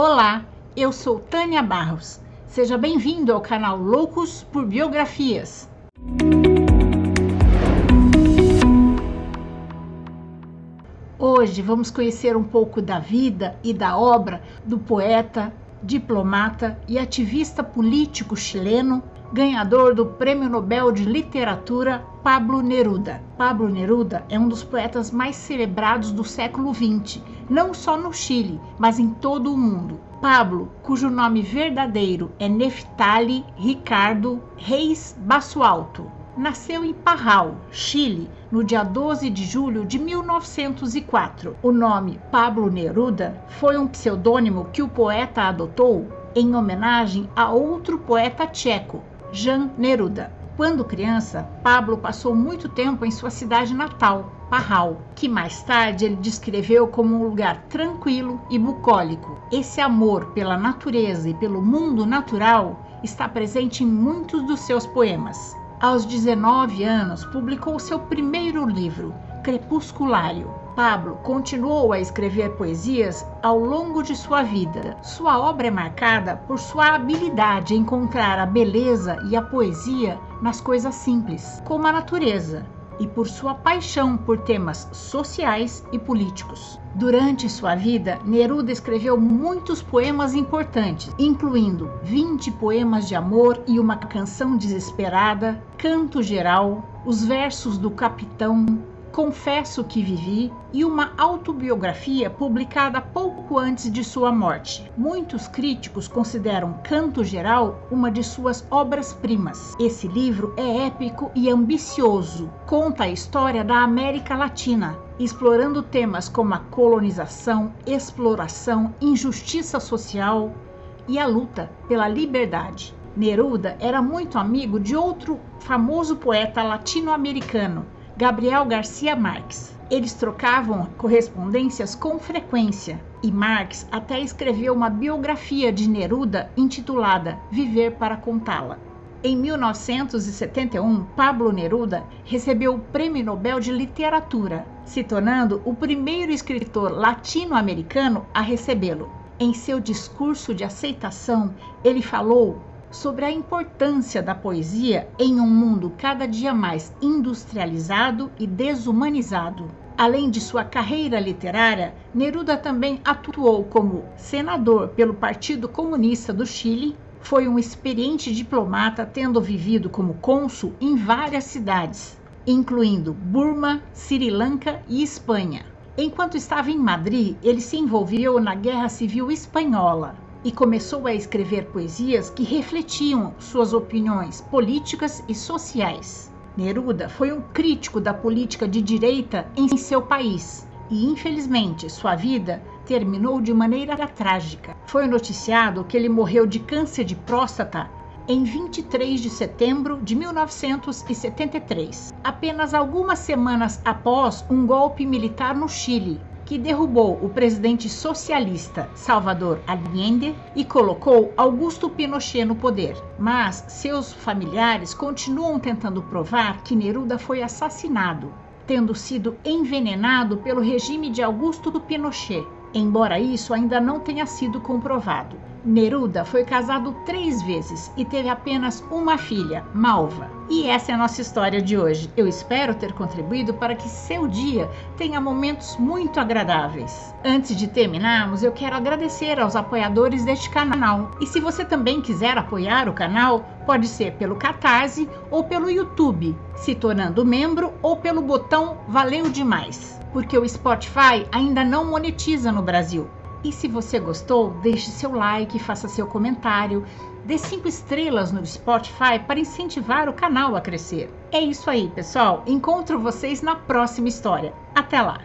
Olá, eu sou Tânia Barros. Seja bem-vindo ao canal Loucos por Biografias. Hoje vamos conhecer um pouco da vida e da obra do poeta, diplomata e ativista político chileno, ganhador do Prêmio Nobel de Literatura Pablo Neruda. Pablo Neruda é um dos poetas mais celebrados do século XX, não só no Chile, mas em todo o mundo. Pablo, cujo nome verdadeiro é Neftali Ricardo Reis Basualto, nasceu em Parral, Chile, no dia 12 de julho de 1904. O nome Pablo Neruda foi um pseudônimo que o poeta adotou em homenagem a outro poeta tcheco, Jan Neruda. Quando criança, Pablo passou muito tempo em sua cidade natal, Parral, que mais tarde ele descreveu como um lugar tranquilo e bucólico. Esse amor pela natureza e pelo mundo natural está presente em muitos dos seus poemas. Aos 19 anos, publicou seu primeiro livro, Crepusculário. Pablo continuou a escrever poesias ao longo de sua vida. Sua obra é marcada por sua habilidade em encontrar a beleza e a poesia nas coisas simples, como a natureza, e por sua paixão por temas sociais e políticos. Durante sua vida, Neruda escreveu muitos poemas importantes, incluindo 20 poemas de amor e uma canção desesperada, Canto Geral, os versos do Capitão, Confesso que Vivi e uma autobiografia publicada pouco antes de sua morte. Muitos críticos consideram Canto Geral uma de suas obras-primas. Esse livro é épico e ambicioso, conta a história da América Latina, explorando temas como a colonização, exploração, injustiça social e a luta pela liberdade. Neruda era muito amigo de outro famoso poeta latino-americano, Gabriel Garcia Marques. Eles trocavam correspondências com frequência e Marx até escreveu uma biografia de Neruda intitulada Viver para Contá-la. Em 1971, Pablo Neruda recebeu o Prêmio Nobel de Literatura, se tornando o primeiro escritor latino-americano a recebê-lo. Em seu discurso de aceitação, ele falou sobre a importância da poesia em um mundo cada dia mais industrializado e desumanizado. Além de sua carreira literária, Neruda também atuou como senador pelo Partido Comunista do Chile. Foi um experiente diplomata, tendo vivido como cônsul em várias cidades, incluindo Burma, Sri Lanka e Espanha. Enquanto estava em Madrid, ele se envolveu na Guerra Civil Espanhola, e começou a escrever poesias que refletiam suas opiniões políticas e sociais. Neruda foi um crítico da política de direita em seu país e, infelizmente, sua vida terminou de maneira trágica. Foi noticiado que ele morreu de câncer de próstata em 23 de setembro de 1973, apenas algumas semanas após um golpe militar no Chile, que derrubou o presidente socialista Salvador Allende e colocou Augusto Pinochet no poder. Mas seus familiares continuam tentando provar que Neruda foi assassinado, tendo sido envenenado pelo regime de Augusto Pinochet, embora isso ainda não tenha sido comprovado. Neruda foi casado três vezes e teve apenas uma filha, Malva. E essa é a nossa história de hoje. Eu espero ter contribuído para que seu dia tenha momentos muito agradáveis. Antes de terminarmos, eu quero agradecer aos apoiadores deste canal. E se você também quiser apoiar o canal, pode ser pelo Catarse ou pelo YouTube, se tornando membro ou pelo botão Valeu Demais, porque o Spotify ainda não monetiza no Brasil. E se você gostou, deixe seu like, faça seu comentário, dê cinco estrelas no Spotify para incentivar o canal a crescer. É isso aí, pessoal. Encontro vocês na próxima história. Até lá!